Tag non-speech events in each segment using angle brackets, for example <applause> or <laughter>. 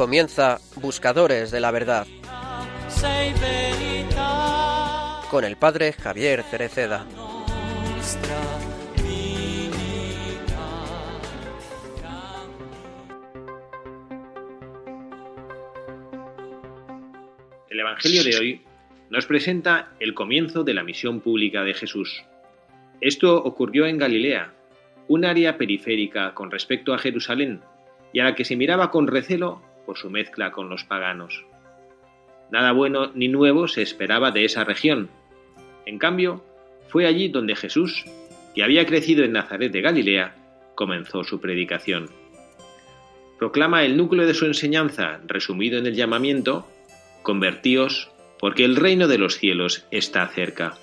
Comienza Buscadores de la Verdad con el padre Javier Cereceda. El Evangelio de hoy nos presenta el comienzo de la misión pública de Jesús. Esto ocurrió en Galilea, un área periférica con respecto a Jerusalén, y a la que se miraba con recelo por su mezcla con los paganos. Nada bueno ni nuevo se esperaba de esa región. En cambio, fue allí donde Jesús, que había crecido en Nazaret de Galilea, comenzó su predicación. Proclama el núcleo de su enseñanza, resumido en el llamamiento, Convertíos, porque el reino de los cielos está cerca.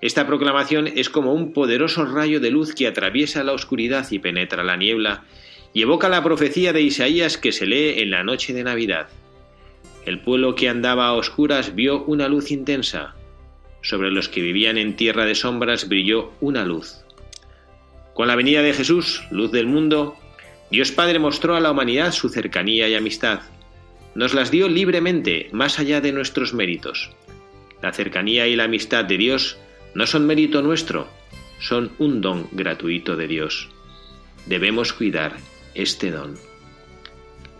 Esta proclamación es como un poderoso rayo de luz que atraviesa la oscuridad y penetra la niebla, y evoca la profecía de Isaías que se lee en la noche de Navidad. El pueblo que andaba a oscuras vio una luz intensa. Sobre los que vivían en tierra de sombras brilló una luz. Con la venida de Jesús, luz del mundo, Dios Padre mostró a la humanidad su cercanía y amistad. Nos las dio libremente, más allá de nuestros méritos. La cercanía y la amistad de Dios no son mérito nuestro, son un don gratuito de Dios. Debemos cuidar este don.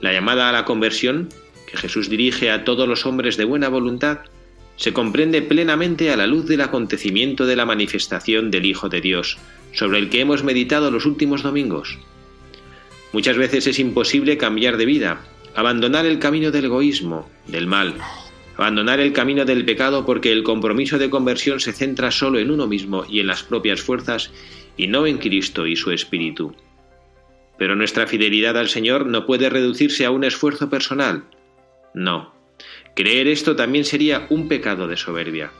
La llamada a la conversión, que Jesús dirige a todos los hombres de buena voluntad, se comprende plenamente a la luz del acontecimiento de la manifestación del Hijo de Dios, sobre el que hemos meditado los últimos domingos. Muchas veces es imposible cambiar de vida, abandonar el camino del egoísmo, del mal, abandonar el camino del pecado porque el compromiso de conversión se centra solo en uno mismo y en las propias fuerzas y no en Cristo y su Espíritu. Pero nuestra fidelidad al Señor no puede reducirse a un esfuerzo personal. No. Creer esto también sería un pecado de soberbia.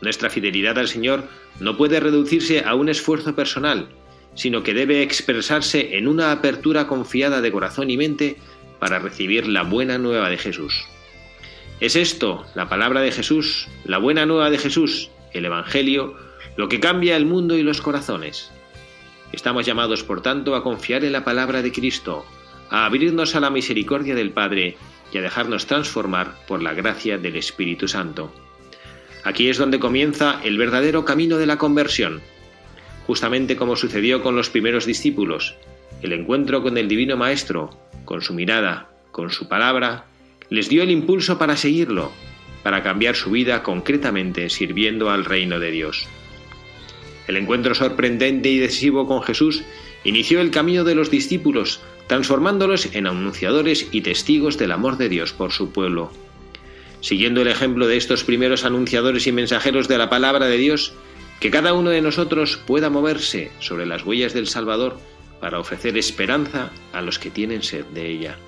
Nuestra fidelidad al Señor no puede reducirse a un esfuerzo personal, sino que debe expresarse en una apertura confiada de corazón y mente para recibir la buena nueva de Jesús. Es esto, la palabra de Jesús, la buena nueva de Jesús, el Evangelio, lo que cambia el mundo y los corazones. Estamos llamados, por tanto, a confiar en la palabra de Cristo, a abrirnos a la misericordia del Padre y a dejarnos transformar por la gracia del Espíritu Santo. Aquí es donde comienza el verdadero camino de la conversión, justamente como sucedió con los primeros discípulos, el encuentro con el Divino Maestro, con su mirada, con su palabra, les dio el impulso para seguirlo, para cambiar su vida concretamente sirviendo al reino de Dios. El encuentro sorprendente y decisivo con Jesús inició el camino de los discípulos, transformándolos en anunciadores y testigos del amor de Dios por su pueblo. Siguiendo el ejemplo de estos primeros anunciadores y mensajeros de la palabra de Dios, que cada uno de nosotros pueda moverse sobre las huellas del Salvador para ofrecer esperanza a los que tienen sed de ella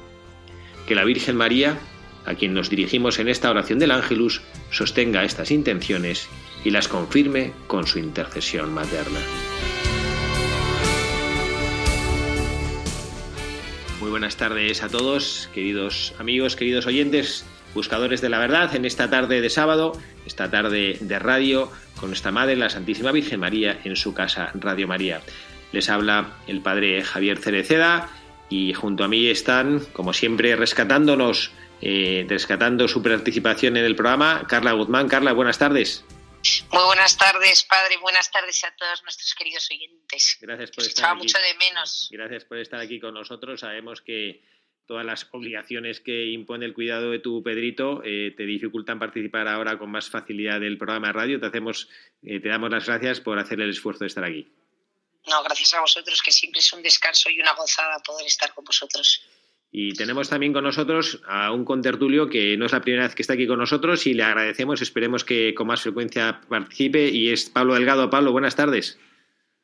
que la Virgen María, a quien nos dirigimos en esta oración del Ángelus, sostenga estas intenciones y las confirme con su intercesión materna. Muy buenas tardes a todos, queridos amigos, queridos oyentes, buscadores de la verdad, en esta tarde de sábado, esta tarde de radio, con nuestra Madre, la Santísima Virgen María, en su casa Radio María. Les habla el Padre Javier Cereceda y junto a mí están, como siempre, rescatándonos, eh, rescatando su participación en el programa, Carla Guzmán. Carla, buenas tardes. Muy buenas tardes, padre. Buenas tardes a todos nuestros queridos oyentes. Gracias por estar aquí. mucho de menos. Gracias por estar aquí con nosotros. Sabemos que todas las obligaciones que impone el cuidado de tu Pedrito eh, te dificultan participar ahora con más facilidad del programa de radio. Te hacemos, eh, te damos las gracias por hacer el esfuerzo de estar aquí. No, gracias a vosotros, que siempre es un descanso y una gozada poder estar con vosotros. Y tenemos también con nosotros a un contertulio que no es la primera vez que está aquí con nosotros y le agradecemos, esperemos que con más frecuencia participe y es Pablo Delgado. Pablo, buenas tardes.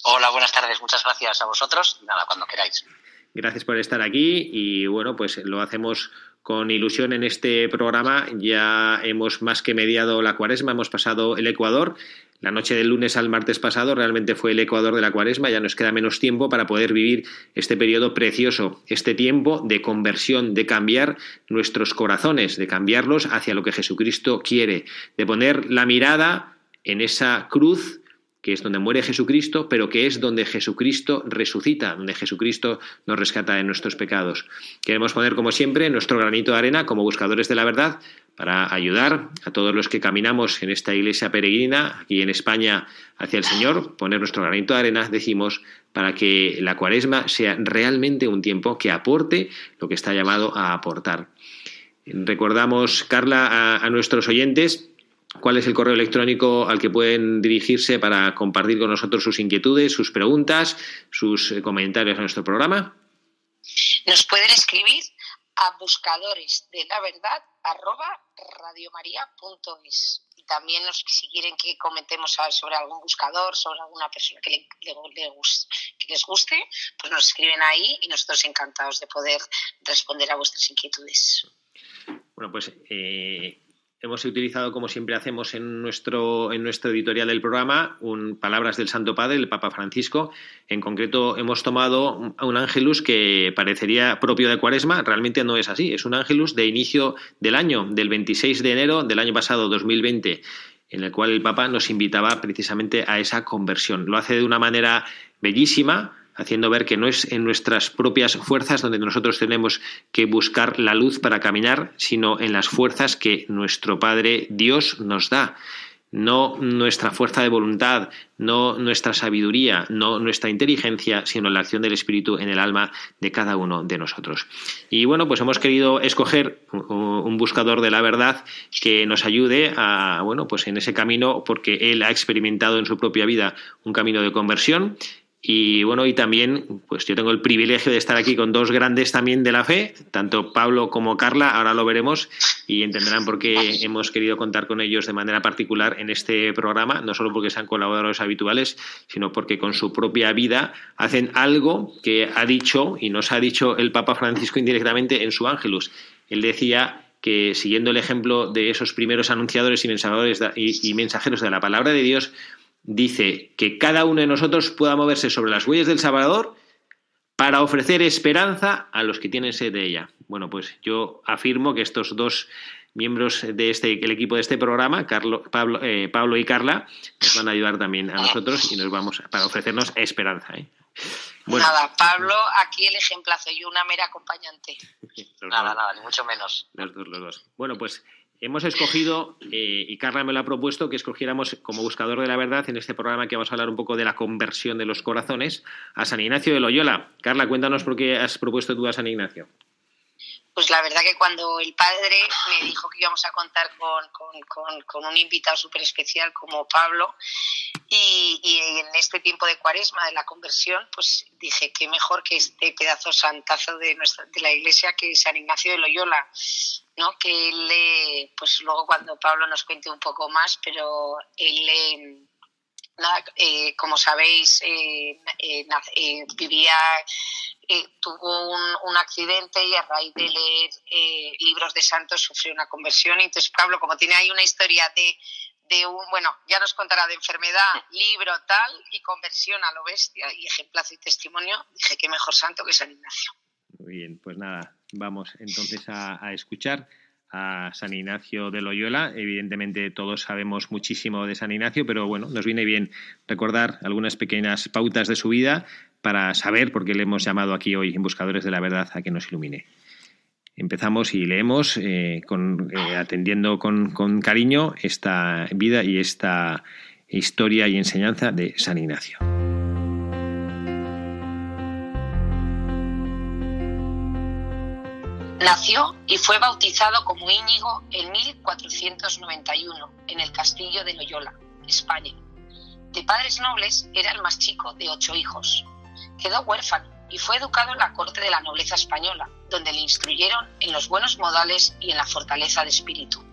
Hola, buenas tardes, muchas gracias a vosotros. Nada, cuando queráis. Gracias por estar aquí y bueno, pues lo hacemos con ilusión en este programa. Ya hemos más que mediado la cuaresma, hemos pasado el Ecuador la noche del lunes al martes pasado realmente fue el ecuador de la cuaresma, ya nos queda menos tiempo para poder vivir este periodo precioso, este tiempo de conversión, de cambiar nuestros corazones, de cambiarlos hacia lo que Jesucristo quiere, de poner la mirada en esa cruz que es donde muere Jesucristo, pero que es donde Jesucristo resucita, donde Jesucristo nos rescata de nuestros pecados. Queremos poner, como siempre, nuestro granito de arena como buscadores de la verdad para ayudar a todos los que caminamos en esta iglesia peregrina aquí en España hacia el Señor, poner nuestro granito de arena, decimos, para que la cuaresma sea realmente un tiempo que aporte lo que está llamado a aportar. Recordamos, Carla, a, nuestros oyentes cuál es el correo electrónico al que pueden dirigirse para compartir con nosotros sus inquietudes, sus preguntas, sus eh, comentarios a nuestro programa. Nos pueden escribir a buscadores de la verdad arroba radiomaria.es y también si quieren que comentemos sobre algún buscador, sobre alguna persona que, le, que les guste, pues nos escriben ahí y nosotros encantados de poder responder a vuestras inquietudes. Bueno, pues eh, hemos utilizado, como siempre hacemos en nuestro, en nuestro editorial del programa, un, palabras del Santo Padre, el Papa Francisco. En concreto, hemos tomado un ángelus que parecería propio de Cuaresma, realmente no es así. Es un ángelus de inicio del año, del 26 de enero del año pasado, 2020 en el cual el Papa nos invitaba precisamente a esa conversión. Lo hace de una manera bellísima, haciendo ver que no es en nuestras propias fuerzas donde nosotros tenemos que buscar la luz para caminar, sino en las fuerzas que nuestro Padre Dios nos da. No nuestra fuerza de voluntad, no nuestra sabiduría, no nuestra inteligencia, sino la acción del Espíritu en el alma de cada uno de nosotros. Y bueno, pues hemos querido escoger un buscador de la verdad que nos ayude a, bueno, pues en ese camino, porque él ha experimentado en su propia vida un camino de conversión y bueno, y también, pues yo tengo el privilegio de estar aquí con dos grandes también de la fe, tanto Pablo como Carla, ahora lo veremos y entenderán por qué hemos querido contar con ellos de manera particular en este programa, no solo porque sean colaboradores habituales, sino porque con su propia vida hacen algo que ha dicho y nos ha dicho el Papa Francisco indirectamente en su Ángelus. Él decía que siguiendo el ejemplo de esos primeros anunciadores y mensajeros de la palabra de Dios, dice que cada uno de nosotros pueda moverse sobre las huellas del Salvador para ofrecer esperanza a los que tienen sed de ella. Bueno, pues yo afirmo que estos dos miembros de este el equipo de este programa, Carlo, Pablo, eh, Pablo y Carla, nos van a ayudar también a nosotros y nos vamos para ofrecernos esperanza. ¿eh? Nada, Pablo, aquí el ejemplazo, yo una mera acompañante. <laughs> nada, nada, ni mucho menos. Los dos, los dos. Bueno, pues hemos escogido, eh, y Carla me lo ha propuesto, que escogiéramos como buscador de la verdad en este programa que vamos a hablar un poco de la conversión de los corazones, a San Ignacio de Loyola. Carla, cuéntanos por qué has propuesto tú a San Ignacio pues la verdad que cuando el padre me dijo que íbamos a contar con, un invitado súper especial como Pablo, y, en este tiempo de cuaresma, de la conversión, pues dije que mejor que este pedazo santazo de, nuestra, de la iglesia que San Ignacio de Loyola, ¿no? que él, pues luego cuando Pablo nos cuente un poco más, pero él... Nada, eh, como sabéis, eh, eh, vivía eh, tuvo un, accidente y a raíz de leer eh, libros de santos sufrió una conversión. Y entonces Pablo, como tiene ahí una historia de, de un, bueno, ya nos contará de enfermedad, libro, tal, y conversión a lo bestia, y ejemplazo y testimonio, dije que mejor santo que San Ignacio. Muy bien, pues nada, vamos entonces a, escuchar a San Ignacio de Loyola. Evidentemente todos sabemos muchísimo de San Ignacio, pero bueno, nos viene bien recordar algunas pequeñas pautas de su vida para saber por qué le hemos llamado aquí hoy en Buscadores de la Verdad a que nos ilumine. Empezamos y leemos eh, eh, atendiendo con, con cariño esta vida y esta historia y enseñanza de San Ignacio. Nació y fue bautizado como Íñigo en 1491 en el castillo de Loyola, España. De padres nobles era el más chico de ocho hijos. Quedó huérfano y fue educado en la corte de la nobleza española, donde le instruyeron en los buenos modales y en la fortaleza de espíritu.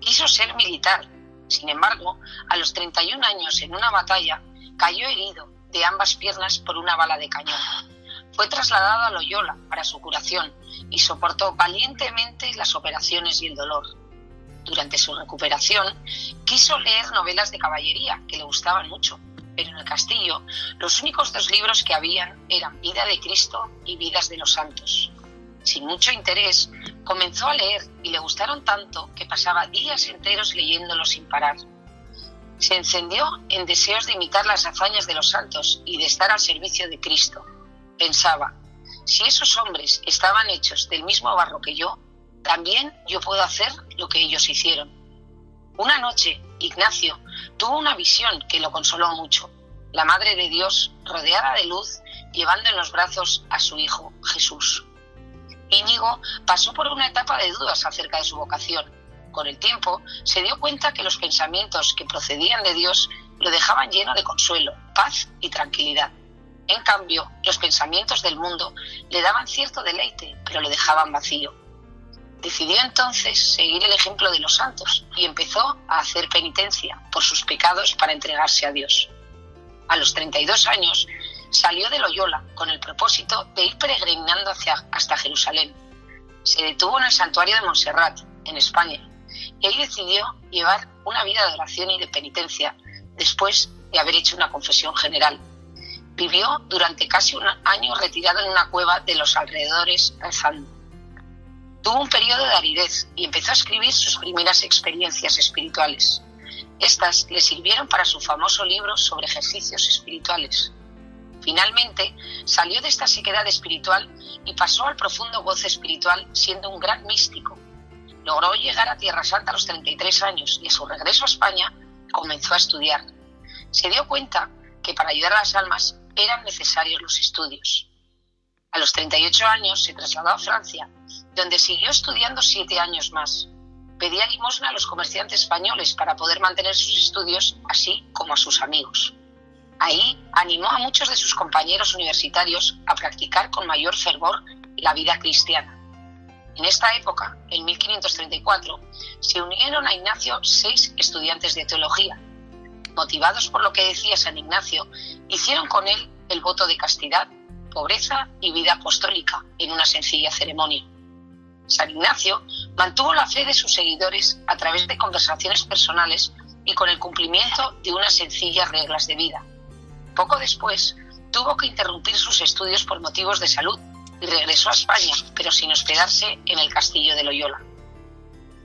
Quiso ser militar, sin embargo, a los 31 años en una batalla, cayó herido de ambas piernas por una bala de cañón. Fue trasladado a Loyola para su curación y soportó valientemente las operaciones y el dolor. Durante su recuperación, quiso leer novelas de caballería, que le gustaban mucho, pero en el castillo los únicos dos libros que habían eran Vida de Cristo y Vidas de los Santos. Sin mucho interés, comenzó a leer y le gustaron tanto que pasaba días enteros leyéndolos sin parar. se encendió en deseos de imitar las hazañas de los santos y de estar al servicio de Cristo. Pensaba, si esos hombres estaban hechos del mismo barro que yo, también yo puedo hacer lo que ellos hicieron. Una noche, Ignacio tuvo una visión que lo consoló mucho. La Madre de Dios, rodeada de luz, llevando en los brazos a su Hijo Jesús. Íñigo pasó por una etapa de dudas acerca de su vocación. Con el tiempo se dio cuenta que los pensamientos que procedían de Dios lo dejaban lleno de consuelo, paz y tranquilidad. En cambio, los pensamientos del mundo le daban cierto deleite, pero lo dejaban vacío. Decidió entonces seguir el ejemplo de los santos y empezó a hacer penitencia por sus pecados para entregarse a Dios. A los 32 años salió de Loyola con el propósito de ir peregrinando hacia, hasta Jerusalén. Se detuvo en el santuario de Montserrat, en España, y ahí decidió llevar una vida de oración y de penitencia después de haber hecho una confesión general. Vivió durante casi un año retirado en una cueva de los alrededores rezando. Tuvo un periodo de aridez y empezó a escribir sus primeras experiencias espirituales. Estas le sirvieron para su famoso libro sobre ejercicios espirituales. Finalmente, salió de esta sequedad espiritual y pasó al profundo goce espiritual siendo un gran místico. Logró llegar a Tierra Santa a los 33 años y a su regreso a España comenzó a estudiar. Se dio cuenta que para ayudar a las almas eran necesarios los estudios. A los 38 años se trasladó a Francia, donde siguió estudiando siete años más. Pedía limosna a los comerciantes españoles para poder mantener sus estudios, así como a sus amigos. Ahí animó a muchos de sus compañeros universitarios a practicar con mayor fervor la vida cristiana. En esta época, en 1534, se unieron a Ignacio seis estudiantes de teología. Motivados por lo que decía San Ignacio, hicieron con él el voto de castidad pobreza y vida apostólica en una sencilla ceremonia. San Ignacio mantuvo la fe de sus seguidores a través de conversaciones personales y con el cumplimiento de unas sencillas reglas de vida. Poco después, tuvo que interrumpir sus estudios por motivos de salud y regresó a España, pero sin hospedarse en el castillo de Loyola.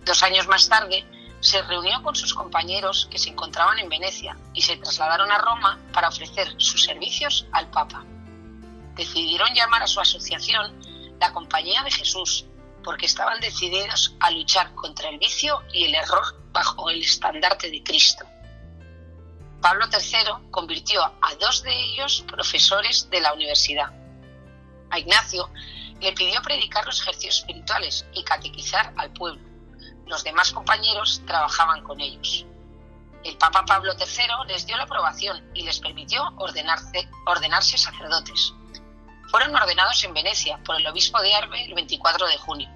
Dos años más tarde, se reunió con sus compañeros que se encontraban en Venecia y se trasladaron a Roma para ofrecer sus servicios al Papa decidieron llamar a su asociación la Compañía de Jesús, porque estaban decididos a luchar contra el vicio y el error bajo el estandarte de Cristo. Pablo III convirtió a dos de ellos profesores de la universidad. A Ignacio le pidió predicar los ejercicios espirituales y catequizar al pueblo. Los demás compañeros trabajaban con ellos. El Papa Pablo III les dio la aprobación y les permitió ordenarse, sacerdotes fueron ordenados en Venecia por el obispo de Arbe el 24 de junio.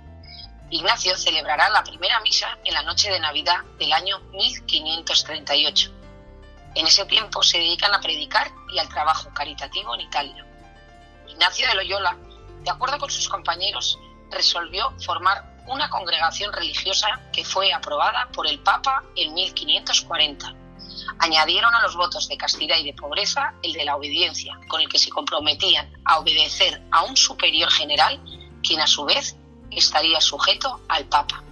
Ignacio celebrará la primera misa en la noche de Navidad del año 1538. En ese tiempo se dedican a predicar y al trabajo caritativo en Italia. Ignacio de Loyola, de acuerdo con sus compañeros, resolvió formar una congregación religiosa que fue aprobada por el Papa en 1540 Añadieron a los votos de castidad y de pobreza el de la obediencia, con el que se comprometían a obedecer a un superior general, quien a su vez estaría sujeto al Papa.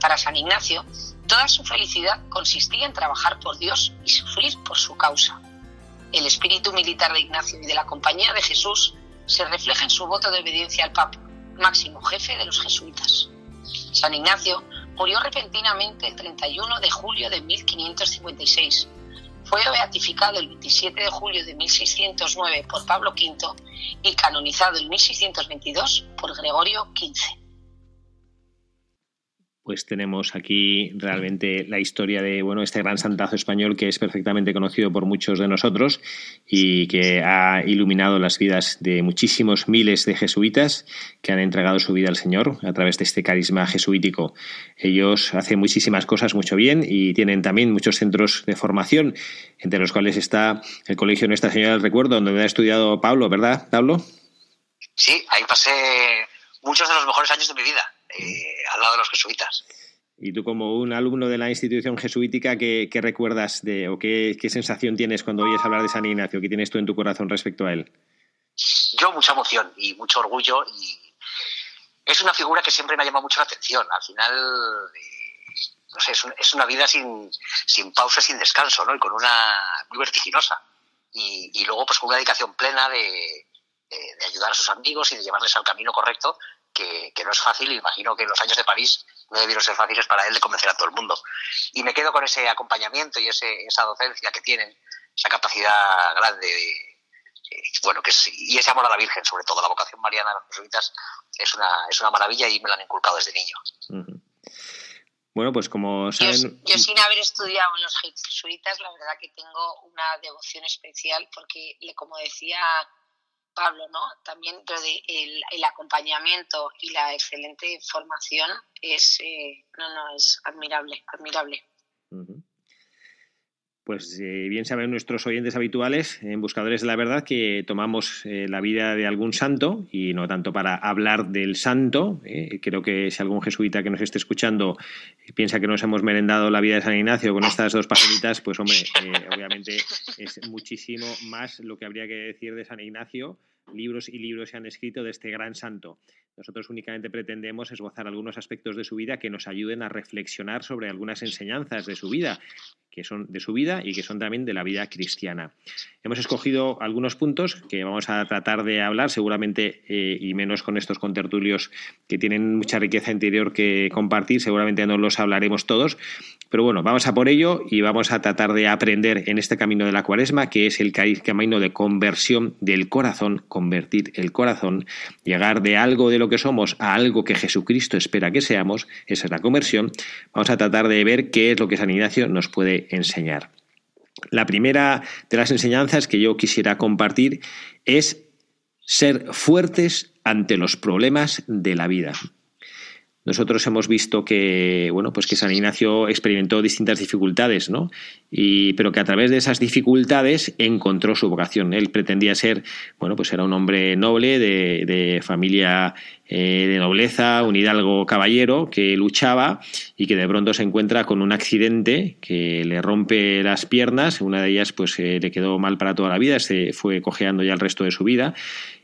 Para San Ignacio, toda su felicidad consistía en trabajar por Dios y sufrir por su causa. El espíritu militar de Ignacio y de la Compañía de Jesús se refleja en su voto de obediencia al Papa, máximo jefe de los jesuitas. San Ignacio Murió repentinamente el 31 de julio de 1556. Fue beatificado el 27 de julio de 1609 por Pablo V y canonizado en 1622 por Gregorio XV pues tenemos aquí realmente la historia de bueno este gran santazo español que es perfectamente conocido por muchos de nosotros y que ha iluminado las vidas de muchísimos miles de jesuitas que han entregado su vida al Señor a través de este carisma jesuítico. Ellos hacen muchísimas cosas mucho bien y tienen también muchos centros de formación, entre los cuales está el Colegio Nuestra Señora del Recuerdo, donde ha estudiado Pablo, ¿verdad, Pablo? Sí, ahí pasé muchos de los mejores años de mi vida eh, al lado de los jesuitas. Y tú como un alumno de la institución jesuítica, ¿qué, recuerdas de o qué, sensación tienes cuando oyes hablar de San Ignacio? ¿Qué tienes tú en tu corazón respecto a él? Yo mucha emoción y mucho orgullo y es una figura que siempre me ha llamado mucho la atención. Al final, eh, no sé, es, una vida sin, sin pausa, sin descanso, ¿no? Y con una muy vertiginosa. Y, luego, pues con una dedicación plena de, ayudar a sus amigos y de llevarles al camino correcto, que, no es fácil. Imagino que los años de París no debieron ser fáciles para él de convencer a todo el mundo. Y me quedo con ese acompañamiento y ese, esa docencia que tienen, esa capacidad grande de, bueno, que y ese amor a la Virgen, sobre todo, la vocación mariana de los jesuitas, es una, es una maravilla y me la han inculcado desde niño. Bueno, pues como saben... Yo, sin haber estudiado en los jesuitas, la verdad que tengo una devoción especial porque, como decía Pablo, ¿no? También el, acompañamiento y la excelente formación es, eh, no, no, es admirable, admirable pues eh, bien saben nuestros oyentes habituales en Buscadores de la Verdad que tomamos eh, la vida de algún santo y no tanto para hablar del santo. Eh, creo que si algún jesuita que nos esté escuchando piensa que nos hemos merendado la vida de San Ignacio con estas dos paginitas, pues hombre, obviamente es muchísimo más lo que habría que decir de San Ignacio. Libros y libros se han escrito de este gran santo. Nosotros únicamente pretendemos esbozar algunos aspectos de su vida que nos ayuden a reflexionar sobre algunas enseñanzas de su vida, que son de su vida y que son también de la vida cristiana. Hemos escogido algunos puntos que vamos a tratar de hablar, seguramente, eh, y menos con estos contertulios que tienen mucha riqueza interior que compartir, seguramente no los hablaremos todos, pero bueno, vamos a por ello y vamos a tratar de aprender en este camino de la cuaresma, que es el camino de conversión del corazón, convertir el corazón, llegar de algo de lo que somos a algo que Jesucristo espera que seamos, esa es la conversión. Vamos a tratar de ver qué es lo que San Ignacio nos puede enseñar. La primera de las enseñanzas que yo quisiera compartir es ser fuertes ante los problemas de la vida. Nosotros hemos visto que, bueno, pues que San Ignacio experimentó distintas dificultades, ¿no? Y, pero que a través de esas dificultades encontró su vocación. Él pretendía ser, bueno, pues era un hombre noble, de, familia eh, de nobleza, un hidalgo caballero que luchaba y que de pronto se encuentra con un accidente que le rompe las piernas. Una de ellas, pues, eh, le quedó mal para toda la vida, se fue cojeando ya el resto de su vida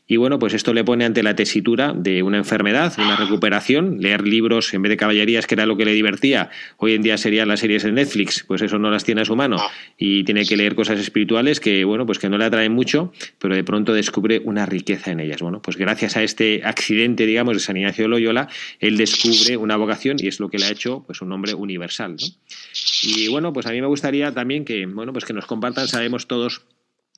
y bueno, pues esto le pone ante la tesitura de una enfermedad, una recuperación, leer libros en vez de caballerías, que era lo que le divertía. Hoy en día serían las series de Netflix, pues eso no las tiene a su mano. Y tiene que leer cosas espirituales que, bueno, pues que no le atraen mucho, pero de pronto descubre una riqueza en ellas. Bueno, pues gracias a este accidente, digamos, de San Ignacio de Loyola, él descubre una vocación y es lo que le ha hecho pues un hombre universal. ¿no? Y bueno, pues a mí me gustaría también que, bueno, pues que nos compartan, sabemos todos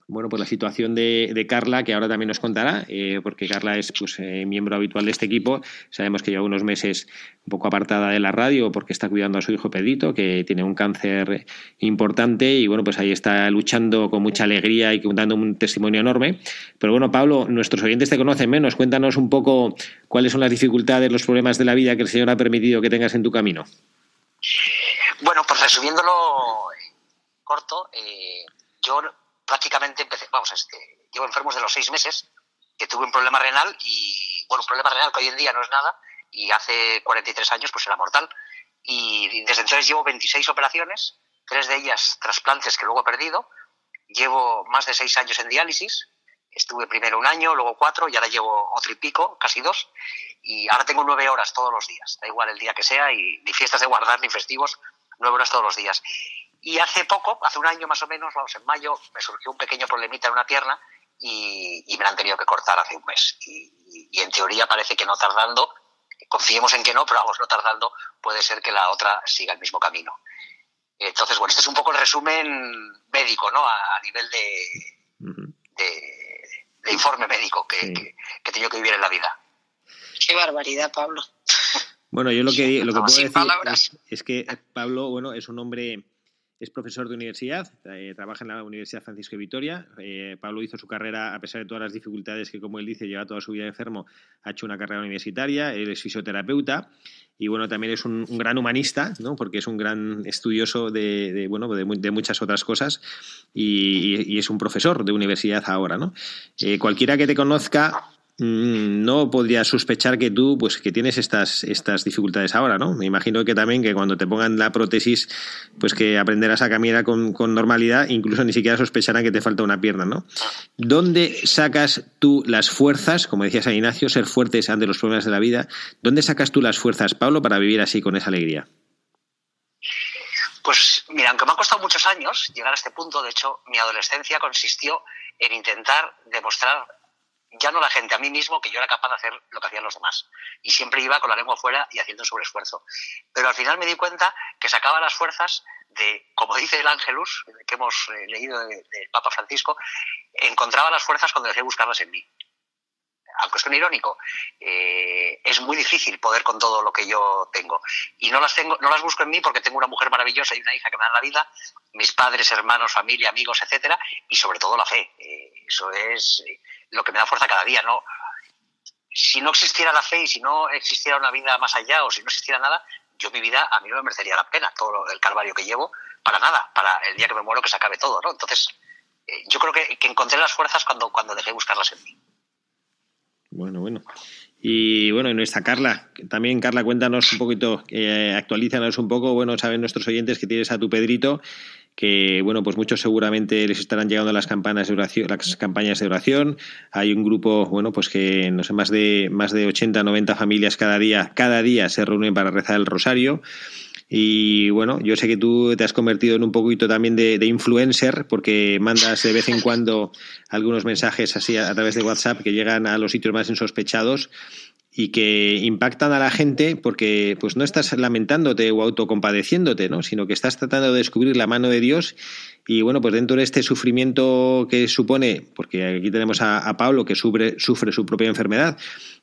bueno, pues la situación de, Carla, que ahora también nos contará, eh, porque Carla es pues, eh, miembro habitual de este equipo. Sabemos que lleva unos meses un poco apartada de la radio porque está cuidando a su hijo Pedrito, que tiene un cáncer importante y bueno, pues ahí está luchando con mucha alegría y dando un testimonio enorme. Pero bueno, Pablo, nuestros oyentes te conocen menos. Cuéntanos un poco cuáles son las dificultades, los problemas de la vida que el Señor ha permitido que tengas en tu camino. Bueno, pues resumiéndolo corto, eh, yo prácticamente empecé, vamos, este, llevo enfermos de los seis meses, que tuve un problema renal y, bueno, un problema renal que hoy en día no es nada y hace 43 años pues era mortal. Y desde entonces llevo 26 operaciones, tres de ellas trasplantes que luego he perdido. Llevo más de seis años en diálisis. Estuve primero un año, luego cuatro y ahora llevo otro y pico, casi dos. Y ahora tengo nueve horas todos los días. Da igual el día que sea ni fiestas de guardar ni festivos, nueve horas todos los días. Y hace poco, hace un año más o menos, vamos, en mayo, me surgió un pequeño problemita en una pierna y, me la han tenido que cortar hace un mes. Y, en teoría parece que no tardando, confiemos en que no, pero vamos, no tardando, puede ser que la otra siga el mismo camino. Entonces, bueno, este es un poco el resumen médico, ¿no? A, nivel de, de, informe médico que, que, he tenido que vivir en la vida. Qué barbaridad, Pablo. Bueno, yo lo que, lo que puedo decir es, es, que Pablo, bueno, es un hombre es profesor de universidad, eh, trabaja en la Universidad Francisco de Vitoria. Eh, Pablo hizo su carrera, a pesar de todas las dificultades que, como él dice, lleva toda su vida enfermo, ha hecho una carrera universitaria, él es fisioterapeuta y bueno, también es un, gran humanista, ¿no? porque es un gran estudioso de, bueno, de, muchas otras cosas y, es un profesor de universidad ahora. ¿no? Eh, cualquiera que te conozca no podría sospechar que tú pues que tienes estas estas dificultades ahora no me imagino que también que cuando te pongan la prótesis pues que aprenderás a caminar con, normalidad incluso ni siquiera sospecharán que te falta una pierna no dónde sacas tú las fuerzas como decía San Ignacio ser fuertes ante los problemas de la vida dónde sacas tú las fuerzas Pablo para vivir así con esa alegría Pues mira, aunque me ha costado muchos años llegar a este punto, de hecho, mi adolescencia consistió en intentar demostrar ya no la gente, a mí mismo, que yo era capaz de hacer lo que hacían los demás. Y siempre iba con la lengua fuera y haciendo un sobreesfuerzo. Pero al final me di cuenta que sacaba las fuerzas de, como dice el Ángelus, que hemos eh, leído del Papa Francisco, encontraba las fuerzas cuando dejé buscarlas en mí aunque suene irónico, eh, es muy difícil poder con todo lo que yo tengo. Y no las tengo, no las busco en mí porque tengo una mujer maravillosa y una hija que me dan la vida, mis padres, hermanos, familia, amigos, etcétera, y sobre todo la fe. Eh, eso es eh, lo que me da fuerza cada día, ¿no? Si no existiera la fe y si no existiera una vida más allá o si no existiera nada, yo mi vida a mí no me merecería la pena, todo el calvario que llevo, para nada, para el día que me muero que se acabe todo. Entonces, yo creo que, que encontré las fuerzas cuando, cuando dejé buscarlas en mí. Bueno, bueno. Y bueno, y nuestra Carla, también Carla, cuéntanos un poquito, eh, actualízanos un poco, bueno, saben nuestros oyentes que tienes a tu Pedrito, que bueno, pues muchos seguramente les estarán llegando las campanas de oración, las campañas de oración. Hay un grupo, bueno, pues que no sé, más de más de 80, 90 familias cada día, cada día se reúnen para rezar el rosario. Y bueno, yo sé que tú te has convertido en un poquito también de, influencer porque mandas de vez en cuando <laughs> algunos mensajes así a, través de WhatsApp que llegan a los sitios más insospechados y que impactan a la gente porque pues no estás lamentándote o autocompadeciéndote, ¿no? sino que estás tratando de descubrir la mano de Dios y bueno, pues dentro de este sufrimiento que supone, porque aquí tenemos a, Pablo que sufre, sufre su propia enfermedad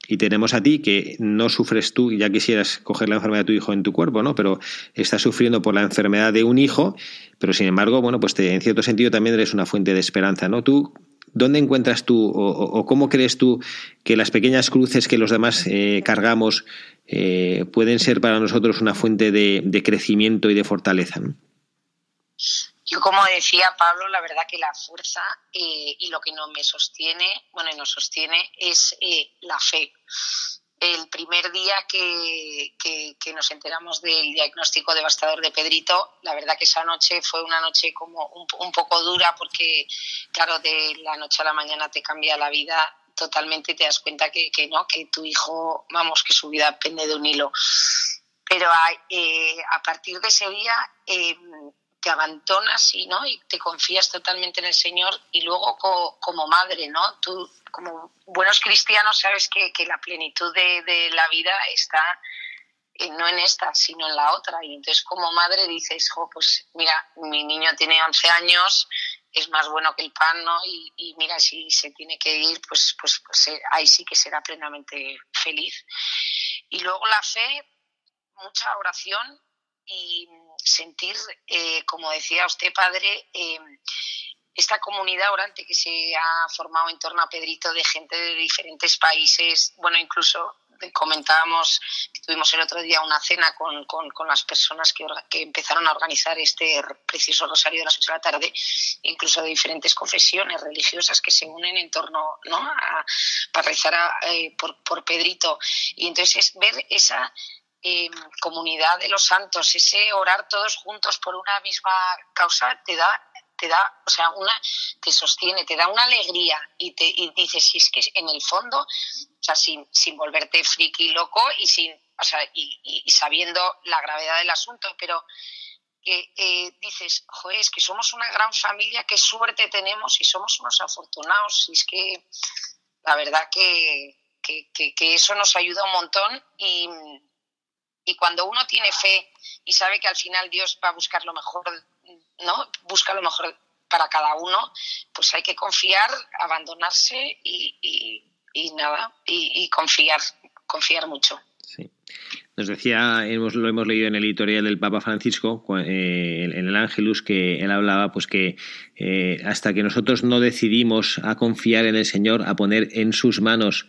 y tenemos a ti que no sufres tú, ya quisieras coger la enfermedad de tu hijo en tu cuerpo, ¿no? Pero estás sufriendo por la enfermedad de un hijo, pero sin embargo, bueno, pues te, en cierto sentido también eres una fuente de esperanza, ¿no? Tú ¿Dónde encuentras tú o, cómo crees tú que las pequeñas cruces que los demás eh, cargamos eh, pueden ser para nosotros una fuente de, crecimiento y de fortaleza? Yo, como decía Pablo, la verdad que la fuerza eh, y lo que no me sostiene, bueno, nos sostiene es la fe el primer día que, nos enteramos del diagnóstico devastador de Pedrito, la verdad que esa noche fue una noche como un, poco dura porque, claro, de la noche a la mañana te cambia la vida totalmente y te das cuenta que, no, que tu hijo, vamos, que su vida pende de un hilo. Pero eh, a partir de ese día eh, te abandonas y, ¿no? y te confías totalmente en el Señor y luego como madre, ¿no? Tú como buenos cristianos sabes que, la plenitud de, la vida está eh, no en esta, sino en la otra. Y entonces como madre dices, pues mira, mi niño tiene 11 años, es más bueno que el pan, ¿no? Y, mira, si se tiene que ir, pues, pues, pues ahí sí que será plenamente feliz. Y luego la fe, mucha oración y sentir, eh, como decía usted, padre, eh, esta comunidad orante que se ha formado en torno a Pedrito de gente de diferentes países, bueno, incluso comentábamos que tuvimos el otro día una cena con, con, las personas que, que, empezaron a organizar este precioso rosario de las 8 de la tarde, incluso de diferentes confesiones religiosas que se unen en torno ¿no? a, para rezar eh, por, por Pedrito. Y entonces ver esa Em, comunidad de los santos, ese orar todos juntos por una misma causa te da te da, o sea, una te sostiene, te da una alegría y te y dices, si es que en el fondo, o sea, sin, sin volverte friki loco y sin, o sea, y, sabiendo la gravedad del asunto, pero que eh, dices, joder, es que somos una gran familia, qué suerte tenemos y somos unos afortunados. Y es que la verdad que, que, que eso nos ayuda un montón y, y cuando uno tiene fe y sabe que al final Dios va a buscar lo mejor, ¿no? Busca lo mejor para cada uno, pues hay que confiar, abandonarse y, nada, y, confiar, confiar mucho. Sí. Nos decía, hemos, lo hemos leído en el editorial del Papa Francisco, eh, en el Ángelus, que él hablaba, pues que eh, hasta que nosotros no decidimos a confiar en el Señor, a poner en sus manos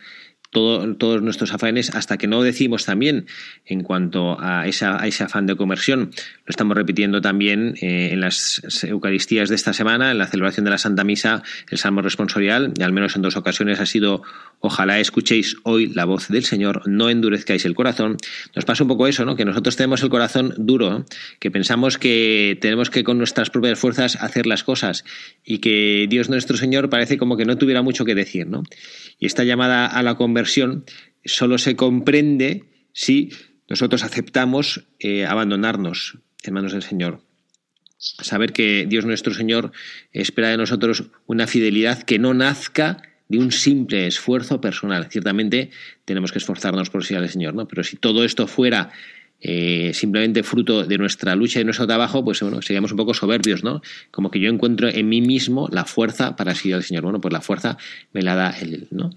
todos nuestros afanes hasta que no decimos también en cuanto a, esa, a ese afán de conversión. Lo estamos repitiendo también eh, en las Eucaristías de esta semana, en la celebración de la Santa Misa, el Salmo responsorial, y al menos en dos ocasiones ha sido Ojalá escuchéis hoy la voz del Señor, no endurezcáis el corazón. Nos pasa un poco eso, ¿no? Que nosotros tenemos el corazón duro, que pensamos que tenemos que con nuestras propias fuerzas hacer las cosas y que Dios nuestro Señor parece como que no tuviera mucho que decir, ¿no? Y esta llamada a la conversión solo se comprende si nosotros aceptamos eh, abandonarnos en manos del Señor. saber que Dios nuestro Señor espera de nosotros una fidelidad que no nazca de un simple esfuerzo personal. Ciertamente tenemos que esforzarnos por seguir al Señor, ¿no? Pero si todo esto fuera eh, simplemente fruto de nuestra lucha y nuestro trabajo, pues bueno, seríamos un poco soberbios, ¿no? Como que yo encuentro en mí mismo la fuerza para seguir al Señor. Bueno, pues la fuerza me la da Él, ¿no?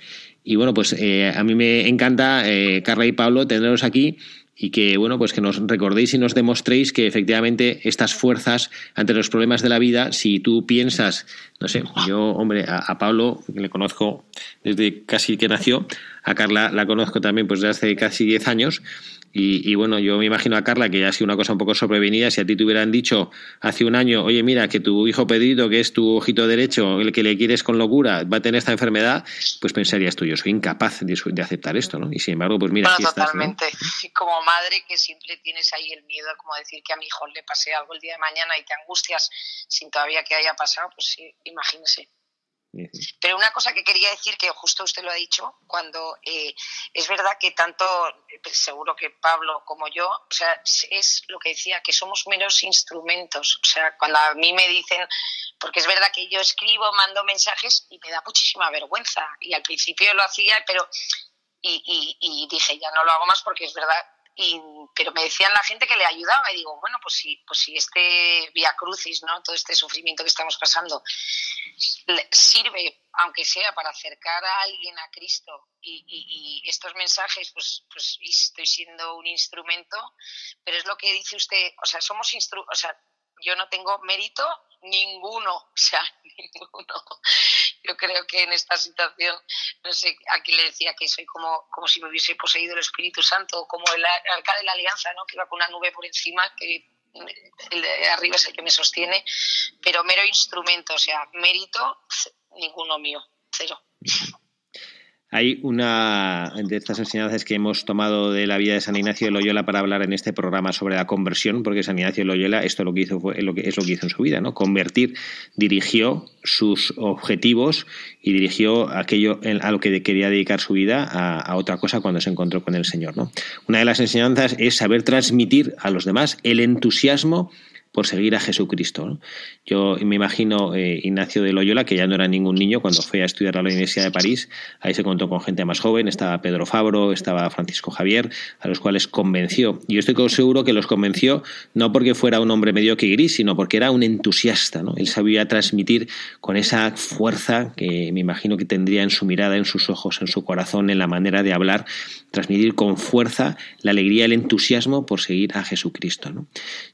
Y bueno, pues eh, a mí me encanta, eh, Carla y Pablo, tenerlos aquí y que bueno pues que nos recordéis y nos demostréis que efectivamente estas fuerzas ante los problemas de la vida si tú piensas no sé yo hombre a, Pablo que le conozco desde casi que nació a Carla la conozco también pues desde hace casi 10 años y, bueno, yo me imagino a Carla que ya ha sido una cosa un poco sobrevenida. Si a ti te hubieran dicho hace un año, oye, mira, que tu hijo pedido, que es tu ojito derecho, el que le quieres con locura, va a tener esta enfermedad, pues pensarías tú, yo soy incapaz de, aceptar esto, ¿no? Y sin embargo, pues mira, bueno, totalmente. <laughs> Como madre que siempre tienes ahí el miedo, como decir que a mi hijo le pase algo el día de mañana y te angustias sin todavía que haya pasado, pues sí, imagínese. Pero una cosa que quería decir, que justo usted lo ha dicho, cuando eh, es verdad que tanto, pues seguro que Pablo como yo, o sea, es lo que decía, que somos meros instrumentos. O sea, cuando a mí me dicen, porque es verdad que yo escribo, mando mensajes y me da muchísima vergüenza. Y al principio lo hacía, pero. Y, y dije, ya no lo hago más porque es verdad y, pero me decían la gente que le ayudaba y digo, bueno, pues si, pues si este via crucis, ¿no? todo este sufrimiento que estamos pasando, sirve, aunque sea para acercar a alguien a Cristo y, estos mensajes, pues, pues estoy siendo un instrumento, pero es lo que dice usted, o sea, somos instru o sea, yo no tengo mérito ninguno, <laughs> o sea, ninguno. Yo creo que en esta situación, no sé, aquí le decía que soy como, como si me hubiese poseído el Espíritu Santo, como el, alcalde de la Alianza, ¿no? que va con una nube por encima, que el de arriba es el que me sostiene, pero mero instrumento, o sea, mérito, ninguno mío, cero. Hay una de estas enseñanzas que hemos tomado de la vida de San Ignacio de Loyola para hablar en este programa sobre la conversión, porque San Ignacio de Loyola esto lo que hizo fue lo que es lo que hizo en su vida, ¿no? Convertir, dirigió sus objetivos y dirigió aquello a lo que quería dedicar su vida a, a, otra cosa cuando se encontró con el Señor, ¿no? Una de las enseñanzas es saber transmitir a los demás el entusiasmo por seguir a Jesucristo. Yo me imagino eh, Ignacio de Loyola, que ya no era ningún niño cuando fue a estudiar a la Universidad de París, ahí se contó con gente más joven, estaba Pedro Fabro, estaba Francisco Javier, a los cuales convenció. Y yo estoy seguro que los convenció no porque fuera un hombre medio que gris, sino porque era un entusiasta. Él sabía transmitir con esa fuerza que me imagino que tendría en su mirada, en sus ojos, en su corazón, en la manera de hablar, transmitir con fuerza la alegría, el entusiasmo por seguir a Jesucristo.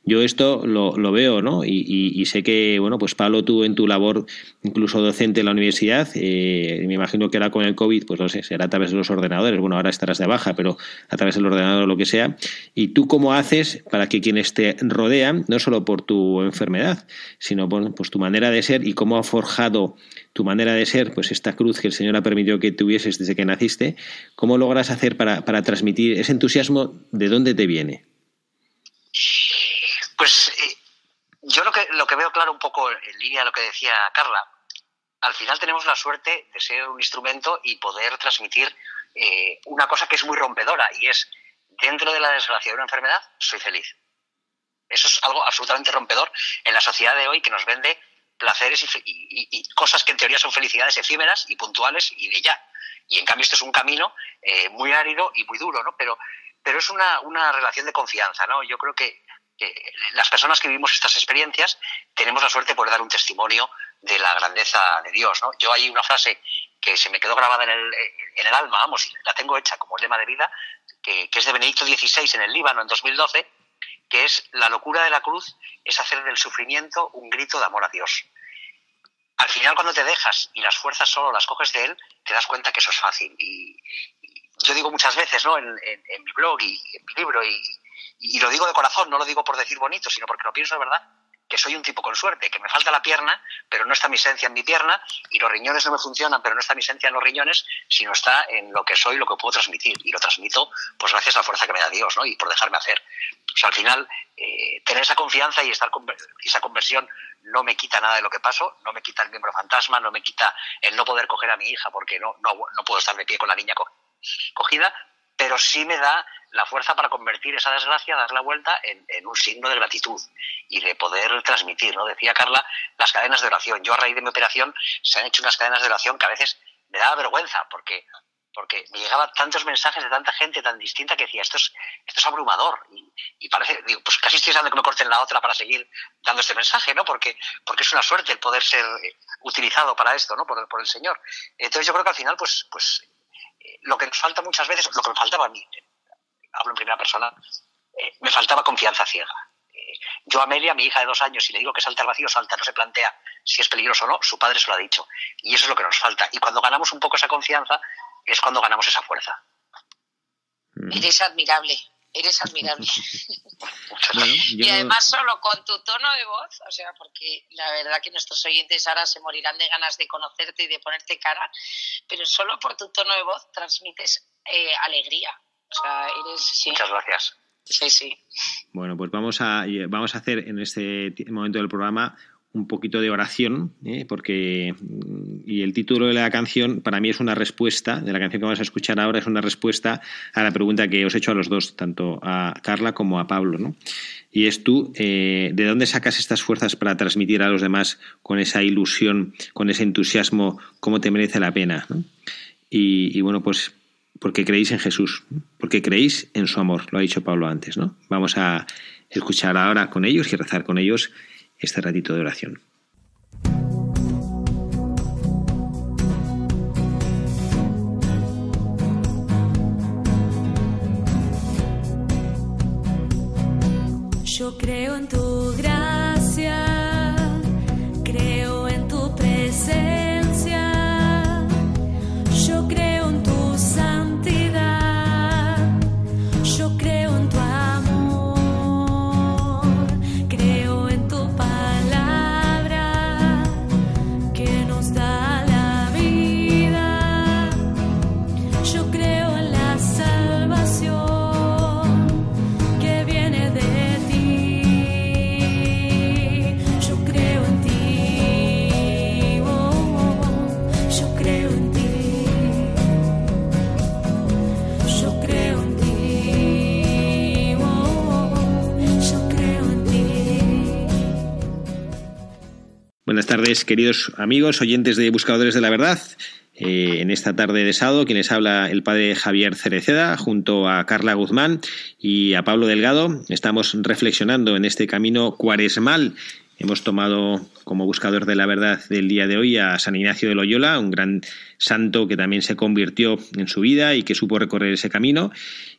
Yo esto lo, lo, veo, ¿no? Y, sé que, bueno, pues Pablo, tú en tu labor incluso docente en la universidad, eh, me imagino que ahora con el COVID, pues no sé, será a través de los ordenadores, bueno, ahora estarás de baja, pero a través del ordenador o lo que sea. ¿Y tú cómo haces para que quienes te rodean, no solo por tu enfermedad, sino por pues tu manera de ser y cómo ha forjado tu manera de ser, pues esta cruz que el Señor ha permitido que tuvieses desde que naciste, ¿cómo logras hacer para transmitir ese entusiasmo? ¿De dónde te viene? Pues eh, yo lo que, veo claro un poco en línea a lo que decía Carla, al final tenemos la suerte de ser un instrumento y poder transmitir eh, una cosa que es muy rompedora y es, dentro de la desgracia de una enfermedad, soy feliz. Eso es algo absolutamente rompedor en la sociedad de hoy que nos vende placeres y, cosas que en teoría son felicidades efímeras y puntuales y de ya. Y en cambio este es un camino eh, muy árido y muy duro, ¿no? Pero, pero es una, una relación de confianza, ¿no? Yo creo que las personas que vivimos estas experiencias tenemos la suerte de poder dar un testimonio de la grandeza de Dios. ¿no? Yo hay una frase que se me quedó grabada en el, en el alma, vamos, y la tengo hecha como lema de vida, que, es de Benedicto XVI en el Líbano en 2012, que es la locura de la cruz es hacer del sufrimiento un grito de amor a Dios. Al final, cuando te dejas y las fuerzas solo las coges de Él, te das cuenta que eso es fácil. Y, yo digo muchas veces ¿no? en, en mi blog y en mi libro, y, y lo digo de corazón, no lo digo por decir bonito, sino porque lo pienso de verdad, que soy un tipo con suerte, que me falta la pierna, pero no está mi esencia en mi pierna, y los riñones no me funcionan, pero no está mi esencia en los riñones, sino está en lo que soy, lo que puedo transmitir, y lo transmito pues gracias a la fuerza que me da Dios, ¿no? Y por dejarme hacer. O sea, al final, eh, tener esa confianza y estar con, esa conversión no me quita nada de lo que paso, no me quita el miembro fantasma, no me quita el no poder coger a mi hija porque no, no, no puedo estar de pie con la niña cogida, pero sí me da la fuerza para convertir esa desgracia, dar la vuelta en, un signo de gratitud y de poder transmitir, ¿no? Decía Carla, las cadenas de oración. Yo a raíz de mi operación se han hecho unas cadenas de oración que a veces me daba vergüenza porque porque me llegaban tantos mensajes de tanta gente tan distinta que decía, esto es, esto es abrumador. Y, parece, digo, pues casi estoy deseando que me corten la otra para seguir dando este mensaje, ¿no? Porque, porque es una suerte el poder ser eh, utilizado para esto, ¿no? Por por el Señor. Entonces yo creo que al final, pues, pues eh, lo que nos falta muchas veces, lo que me faltaba a mí, hablo en primera persona, eh, me faltaba confianza ciega. Eh, yo a Amelia, mi hija de dos años, si le digo que salta al vacío, salta, no se plantea si es peligroso o no, su padre se lo ha dicho. Y eso es lo que nos falta. Y cuando ganamos un poco esa confianza, es cuando ganamos esa fuerza. Mm. Eres admirable, eres admirable. <laughs> Y además solo con tu tono de voz, o sea, porque la verdad que nuestros oyentes ahora se morirán de ganas de conocerte y de ponerte cara, pero solo por tu tono de voz transmites eh, alegría. Muchas gracias. Sí, sí. Bueno, pues vamos a, vamos a hacer en este momento del programa un poquito de oración, ¿eh? porque y el título de la canción para mí es una respuesta, de la canción que vamos a escuchar ahora es una respuesta a la pregunta que os he hecho a los dos, tanto a Carla como a Pablo, ¿no? Y es tú, eh, ¿de dónde sacas estas fuerzas para transmitir a los demás con esa ilusión, con ese entusiasmo, cómo te merece la pena? Y, y bueno, pues porque creéis en Jesús, porque creéis en su amor, lo ha dicho Pablo antes, ¿no? Vamos a escuchar ahora con ellos y rezar con ellos este ratito de oración. Yo creo en tu Buenas tardes, queridos amigos, oyentes de Buscadores de la Verdad. Eh, en esta tarde de sábado, quienes habla el padre Javier Cereceda, junto a Carla Guzmán y a Pablo Delgado, estamos reflexionando en este camino cuaresmal. Hemos tomado como buscador de la verdad del día de hoy a San Ignacio de Loyola, un gran santo que también se convirtió en su vida y que supo recorrer ese camino.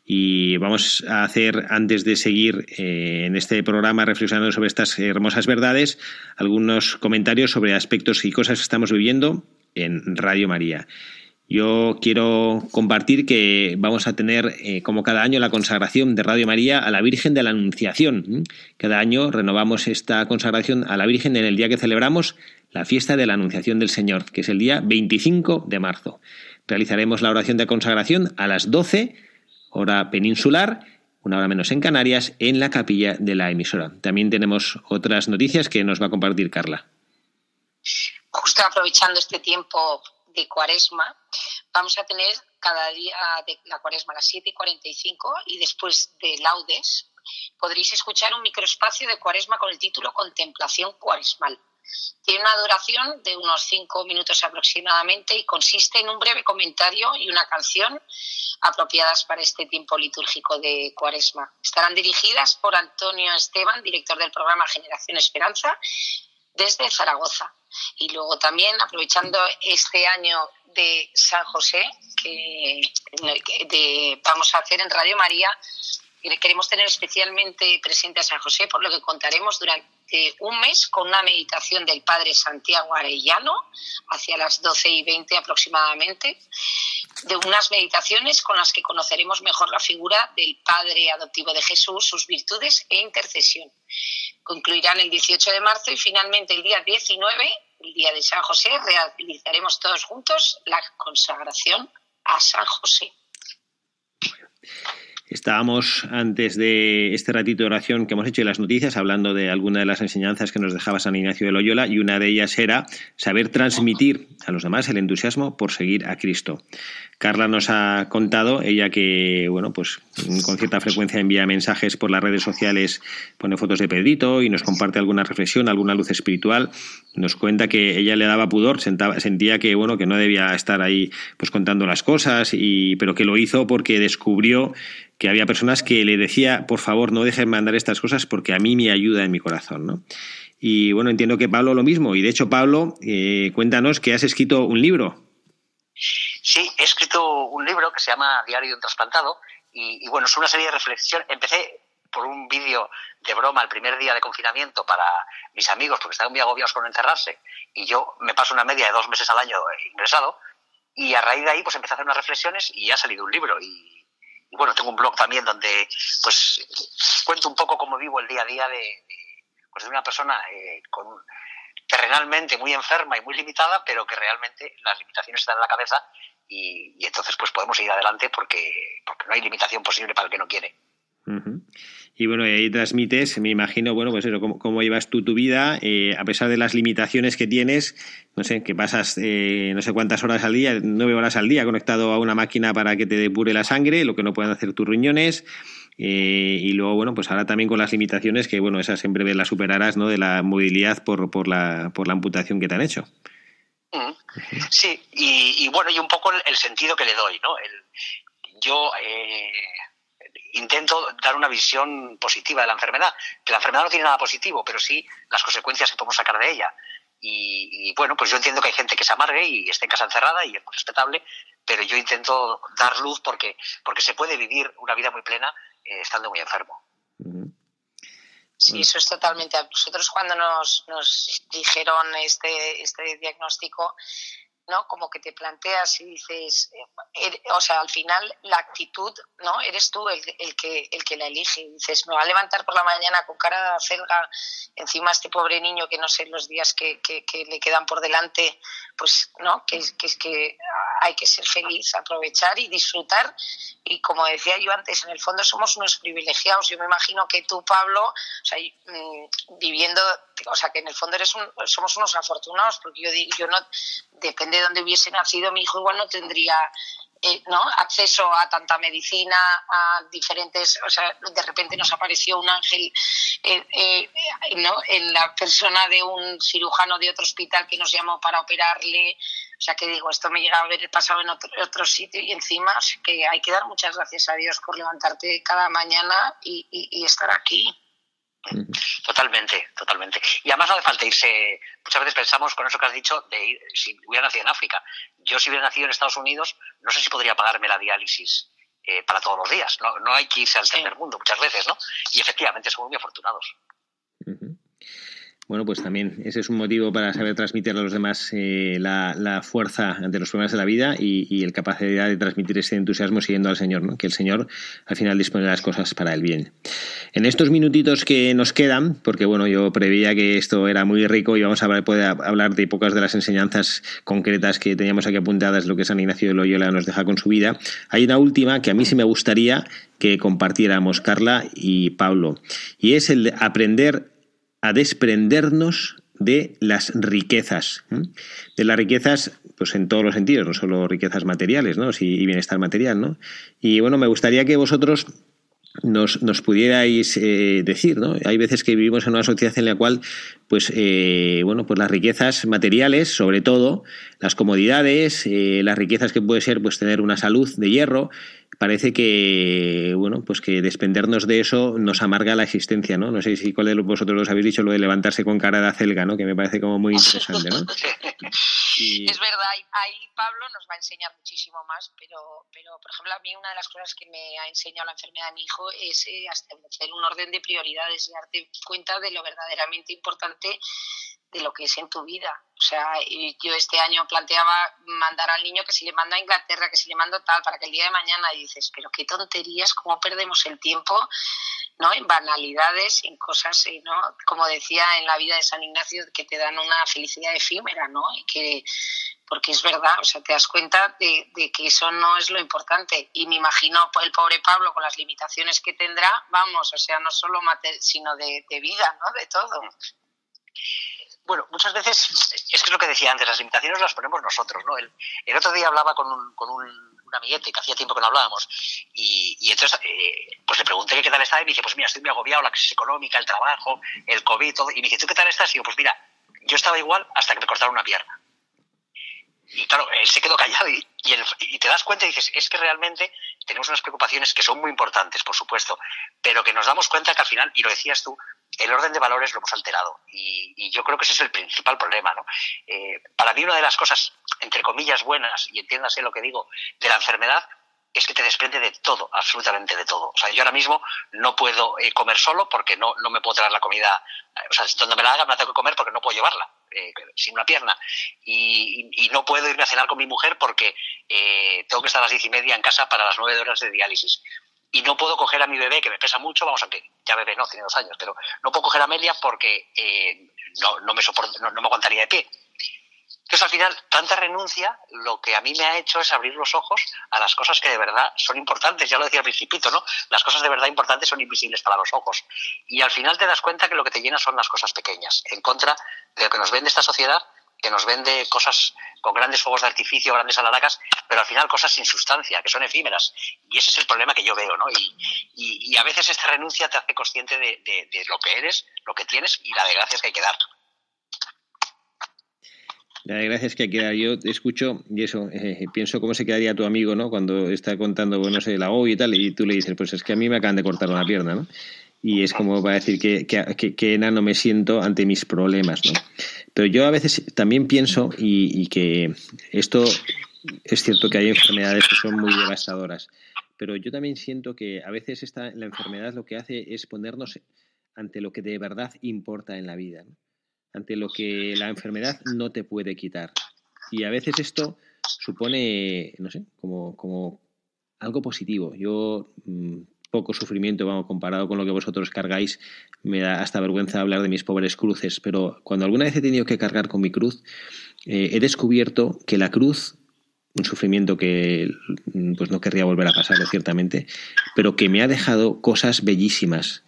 Y vamos a hacer, antes de seguir eh, en este programa reflexionando sobre estas hermosas verdades, algunos comentarios sobre aspectos y cosas que estamos viviendo en Radio María. Yo quiero compartir que vamos a tener, eh, como cada año, la consagración de Radio María a la Virgen de la Anunciación. Cada año renovamos esta consagración a la Virgen en el día que celebramos la fiesta de la Anunciación del Señor, que es el día 25 de marzo. Realizaremos la oración de consagración a las 12 hora peninsular, una hora menos en Canarias, en la capilla de la emisora. También tenemos otras noticias que nos va a compartir Carla. Justo aprovechando este tiempo de cuaresma, vamos a tener cada día de la cuaresma a las 7 y 45 y después de laudes podréis escuchar un microespacio de cuaresma con el título Contemplación cuaresmal. Tiene una duración de unos cinco minutos aproximadamente y consiste en un breve comentario y una canción apropiadas para este tiempo litúrgico de Cuaresma. Estarán dirigidas por Antonio Esteban, director del programa Generación Esperanza, desde Zaragoza. Y luego también, aprovechando este año de San José, que, vamos a hacer en Radio María, queremos tener especialmente presente a San José, por lo que contaremos durante un mes con una meditación del Padre Santiago Arellano, hacia las 12 y 20 aproximadamente, de unas meditaciones con las que conoceremos mejor la figura del Padre adoptivo de Jesús, sus virtudes e intercesión. Concluirán el 18 de marzo y finalmente el día 19, el día de San José, realizaremos todos juntos la consagración a San José. Estábamos antes de este ratito de oración que hemos hecho y las noticias hablando de alguna de las enseñanzas que nos dejaba San Ignacio de Loyola y una de ellas era saber transmitir a los demás el entusiasmo por seguir a Cristo. Carla nos ha contado, ella que, bueno, pues con cierta frecuencia envía mensajes por las redes sociales, pone fotos de Pedrito y nos comparte alguna reflexión, alguna luz espiritual. Nos cuenta que ella le daba pudor, sentía que bueno que no debía estar ahí pues contando las cosas y pero que lo hizo porque descubrió que había personas que le decía, por favor, no dejen mandar estas cosas porque a mí me ayuda en mi corazón, ¿no? Y bueno, entiendo que Pablo lo mismo. Y de hecho, Pablo, eh, cuéntanos que has escrito un libro. Sí, he escrito un libro que se llama Diario de un trasplantado y, bueno, es una serie de reflexiones. Empecé por un vídeo de broma el primer día de confinamiento para mis amigos porque estaban muy agobiados con encerrarse y yo me paso una media de dos meses al año ingresado y a raíz de ahí pues empecé a hacer unas reflexiones y ha salido un libro y, bueno, tengo un blog también donde pues cuento un poco cómo vivo el día a día de pues de una persona eh, con terrenalmente muy enferma y muy limitada, pero que realmente las limitaciones están en la cabeza y, entonces pues podemos ir adelante porque, porque no hay limitación posible para el que no quiere. Y bueno, ahí transmites, me imagino, bueno, pues eso, cómo, llevas tú tu vida, eh, a pesar de las limitaciones que tienes, no sé, que pasas eh, no sé cuántas horas al día, nueve horas al día conectado a una máquina para que te depure la sangre, lo que no pueden hacer tus riñones, eh, y luego, bueno, pues ahora también con las limitaciones que, bueno, esas siempre las superarás, ¿no? De la movilidad por, por, la, por la amputación que te han hecho. Sí, y, bueno, y un poco el, sentido que le doy, ¿no? El, yo eh, intento dar una visión positiva de la enfermedad, que la enfermedad no tiene nada positivo, pero sí las consecuencias que podemos sacar de ella. Y, bueno, pues yo entiendo que hay gente que se amargue y esté en casa encerrada y es respetable, pero yo intento dar luz porque, porque se puede vivir una vida muy plena eh, estando muy enfermo. Sí, eso es totalmente. Nosotros cuando nos, nos dijeron este, este diagnóstico, ¿no? Como que te planteas y dices, eh, o sea, al final la actitud, ¿no? Eres tú el, el, que, el que la elige. Dices, me va a levantar por la mañana con cara de acelga, encima este pobre niño que no sé los días que, que, le quedan por delante, pues, ¿no? Que, que, que hay que ser feliz, aprovechar y disfrutar. Y como decía yo antes, en el fondo somos unos privilegiados. Yo me imagino que tú, Pablo, o sea, mm, viviendo, o sea, que en el fondo eres un, somos unos afortunados, porque yo, yo no, depende de dónde hubiese nacido, mi hijo igual no tendría eh, ¿no? acceso a tanta medicina, a diferentes, o sea, de repente nos apareció un ángel eh, eh, ¿no? en la persona de un cirujano de otro hospital que nos llamó para operarle. O sea, que digo, esto me llega a haber pasado en otro, otro sitio y encima que hay que dar muchas gracias a Dios por levantarte cada mañana y estar aquí. Totalmente, totalmente. Y además no hace falta irse. Muchas veces pensamos con eso que has dicho de ir, si hubiera nacido en África. Yo, si hubiera nacido en Estados Unidos, no sé si podría pagarme la diálisis eh, para todos los días. No, no hay que irse al tercer mundo muchas veces, ¿no? Y efectivamente somos muy afortunados bueno, pues también ese es un motivo para saber transmitir a los demás eh, la, fuerza ante los problemas de la vida y, y, el capacidad de transmitir ese entusiasmo siguiendo al Señor, ¿no? que el Señor al final dispone las cosas para el bien. En estos minutitos que nos quedan, porque bueno, yo preveía que esto era muy rico y vamos a poder hablar de pocas de las enseñanzas concretas que teníamos aquí apuntadas, lo que San Ignacio de Loyola nos deja con su vida, hay una última que a mí sí me gustaría que compartiéramos Carla y Pablo, y es el de aprender a desprendernos de las riquezas, de las riquezas pues en todos los sentidos, no solo riquezas materiales, ¿no? y bienestar material, ¿no? Y bueno, me gustaría que vosotros nos, nos pudierais eh, decir, ¿no? Hay veces que vivimos en una sociedad en la cual, pues, eh, bueno, pues las riquezas materiales, sobre todo, las comodidades, eh, las riquezas que puede ser, pues, tener una salud de hierro, parece que bueno pues que desprendernos de eso nos amarga la existencia no no sé si cuál de vosotros los habéis dicho lo de levantarse con cara de acelga no que me parece como muy interesante no <laughs> es verdad ahí Pablo nos va a enseñar muchísimo más pero pero por ejemplo a mí una de las cosas que me ha enseñado la enfermedad de mi hijo es eh, establecer un orden de prioridades y darte cuenta de lo verdaderamente importante de lo que es en tu vida. O sea, yo este año planteaba mandar al niño que si le mando a Inglaterra, que si le mando tal, para que el día de mañana dices, pero qué tonterías, cómo perdemos el tiempo, ¿no? En banalidades, en cosas, eh, ¿no? Como decía en la vida de San Ignacio, que te dan una felicidad efímera, ¿no? Y que, porque es verdad, o sea, te das cuenta de, que eso no es lo importante. Y me imagino el pobre Pablo con las limitaciones que tendrá, vamos, o sea, no solo sino de, de vida, ¿no? De todo. Bueno, muchas veces, es que es lo que decía antes, las limitaciones las ponemos nosotros, ¿no? El, otro día hablaba con, un, con un, un amiguete que hacía tiempo que no hablábamos. Y, entonces, eh, pues le pregunté qué tal estaba y me dice, pues mira, estoy muy agobiado, la crisis económica, el trabajo, el COVID, todo. Y me dice, ¿tú qué tal estás? Y yo, pues mira, yo estaba igual hasta que me cortaron una pierna. Y claro, él se quedó callado y, y, y te das cuenta y dices, es que realmente tenemos unas preocupaciones que son muy importantes, por supuesto, pero que nos damos cuenta que al final, y lo decías tú, el orden de valores lo hemos alterado. Y, y yo creo que ese es el principal problema. ¿no? Eh, para mí una de las cosas, entre comillas, buenas, y entiéndase lo que digo, de la enfermedad, es que te desprende de todo, absolutamente de todo. O sea, yo ahora mismo no puedo eh, comer solo porque no, no me puedo traer la comida, eh, o sea, donde me la haga me la tengo que comer porque no puedo llevarla, eh, sin una pierna. Y, no puedo irme a cenar con mi mujer porque eh, tengo que estar a las diez y media en casa para las nueve horas de diálisis. Y no puedo coger a mi bebé, que me pesa mucho, vamos, aunque ya bebé no, tiene dos años, pero no puedo coger a Amelia porque eh, no, no, me soporto, no me aguantaría de pie. Entonces, al final, tanta renuncia, lo que a mí me ha hecho es abrir los ojos a las cosas que de verdad son importantes. Ya lo decía al principito, ¿no? Las cosas de verdad importantes son invisibles para los ojos. Y al final te das cuenta que lo que te llena son las cosas pequeñas, en contra de lo que nos vende esta sociedad, que nos vende cosas con grandes fuegos de artificio, grandes alaracas, pero al final cosas sin sustancia, que son efímeras. Y ese es el problema que yo veo, ¿no? Y, y- a veces esta renuncia te hace consciente de, de- de lo que eres, lo que tienes y la de gracias que hay que dar. La gracia es que yo te escucho y eso, eh, pienso cómo se quedaría tu amigo, ¿no? Cuando está contando, bueno, no sé, la O y tal, y tú le dices, pues es que a mí me acaban de cortar una pierna, ¿no? Y es como para decir que, que, que, enano me siento ante mis problemas, ¿no? Pero yo a veces también pienso, y, y que esto es cierto que hay enfermedades que son muy devastadoras, pero yo también siento que a veces esta, la enfermedad lo que hace es ponernos ante lo que de verdad importa en la vida, ¿no? Ante lo que la enfermedad no te puede quitar. Y a veces esto supone, no sé, como, como algo positivo. Yo, mmm, poco sufrimiento, vamos, comparado con lo que vosotros cargáis, me da hasta vergüenza hablar de mis pobres cruces, pero cuando alguna vez he tenido que cargar con mi cruz, eh, he descubierto que la cruz un sufrimiento que pues no querría volver a pasarlo ciertamente, pero que me ha dejado cosas bellísimas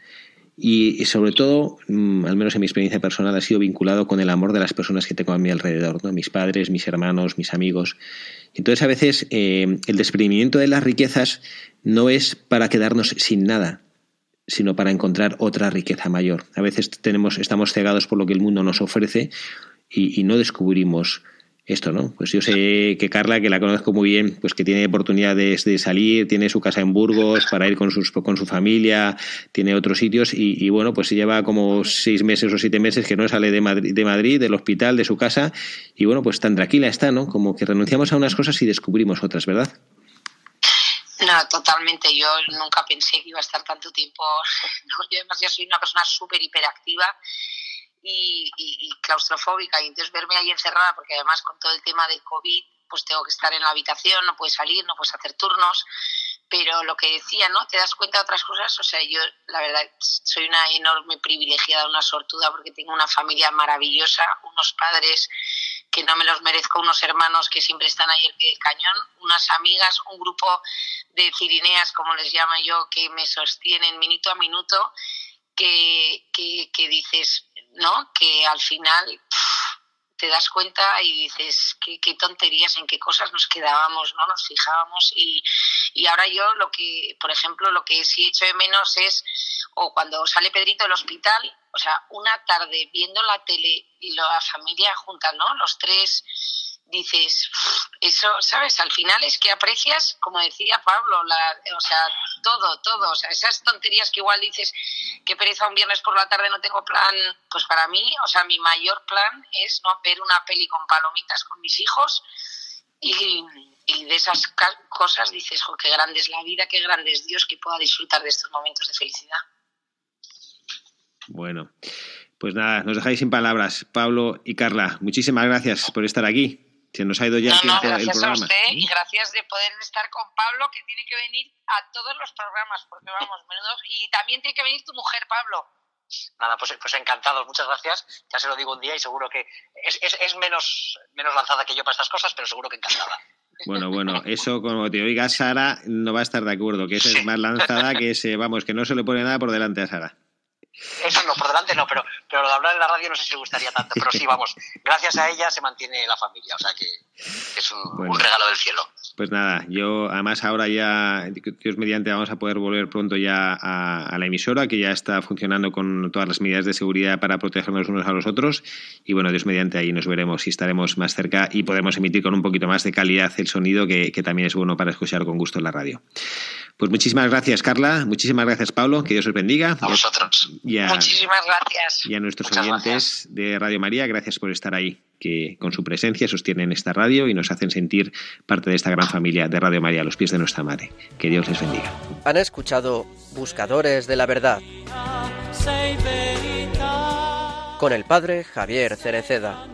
y, sobre todo, mmm, al menos en mi experiencia personal, ha sido vinculado con el amor de las personas que tengo a mi alrededor, ¿no? mis padres, mis hermanos, mis amigos. Entonces, a veces, eh, el desprendimiento de las riquezas no es para quedarnos sin nada, sino para encontrar otra riqueza mayor. A veces tenemos, estamos cegados por lo que el mundo nos ofrece y, y no descubrimos esto, ¿no? Pues yo sé que Carla, que la conozco muy bien, pues que tiene oportunidades de salir, tiene su casa en Burgos para ir con, sus, con su familia, tiene otros sitios y, y, bueno, pues lleva como seis meses o siete meses que no sale de Madrid, de Madrid, del hospital, de su casa y bueno, pues tan tranquila está, ¿no? Como que renunciamos a unas cosas y descubrimos otras, ¿verdad? No, totalmente. Yo nunca pensé que iba a estar tanto tiempo. <laughs> No, yo además ya soy una persona súper hiperactiva y, y, y, claustrofóbica y entonces verme ahí encerrada porque además con todo el tema del COVID pues tengo que estar en la habitación, no puedes salir, no puedes hacer turnos, pero lo que decía, ¿no? Te das cuenta de otras cosas, o sea, yo la verdad soy una enorme privilegiada, una sortuda porque tengo una familia maravillosa, unos padres que no me los merezco, unos hermanos que siempre están ahí al pie del cañón, unas amigas, un grupo de cirineas, como les llamo yo, que me sostienen minuto a minuto, que, que, que dices, ¿no? Que al final te das cuenta y dices qué, qué, tonterías, en qué cosas nos quedábamos, ¿no? Nos fijábamos y, y ahora yo lo que, por ejemplo, lo que sí echo de menos es, o cuando sale Pedrito del hospital, o sea, una tarde viendo la tele y la familia junta, ¿no? Los tres dices, eso, ¿sabes? Al final es que aprecias, como decía Pablo, la, o sea, todo, todo, o sea, esas tonterías que igual dices que pereza un viernes por la tarde no tengo plan, pues para mí, o sea, mi mayor plan es no ver una peli con palomitas con mis hijos y, de esas cosas dices, jo, qué grande es la vida, qué grande es Dios que pueda disfrutar de estos momentos de felicidad. Bueno, pues nada, nos dejáis sin palabras, Pablo y Carla. Muchísimas gracias por estar aquí. Se nos ha ido ya no, el tiempo no, gracias el programa. a usted y gracias de poder estar con Pablo, que tiene que venir a todos los programas, porque vamos, <laughs> menudos. Y también tiene que venir tu mujer, Pablo. Nada, pues, pues encantados, muchas gracias. Ya se lo digo un día y seguro que es, es, es menos, menos lanzada que yo para estas cosas, pero seguro que encantada. Bueno, bueno, <laughs> eso como te oiga Sara no va a estar de acuerdo, que esa es más lanzada que ese, vamos, que no se le pone nada por delante a Sara. Eso no, por delante no, pero, pero lo de hablar en la radio no sé si le gustaría tanto, pero sí, vamos, <laughs> gracias a ella se mantiene la familia, o sea que es un, bueno. un regalo del cielo. Pues nada, yo además ahora ya, Dios mediante, vamos a poder volver pronto ya a, la emisora, que ya está funcionando con todas las medidas de seguridad para protegernos unos a los otros. Y bueno, Dios mediante, ahí nos veremos si estaremos más cerca y podemos emitir con un poquito más de calidad el sonido, que, que también es bueno para escuchar con gusto en la radio. Pues muchísimas gracias, Carla. Muchísimas gracias, Pablo. Que Dios os bendiga. A vosotros. muchísimas gracias. Y a nuestros oyentes de Radio María, gracias por estar ahí, que con su presencia sostienen esta radio y nos hacen sentir parte de esta gran familia de Radio María a los pies de nuestra madre. Que Dios les bendiga. Han escuchado Buscadores de la Verdad con el padre Javier Cereceda.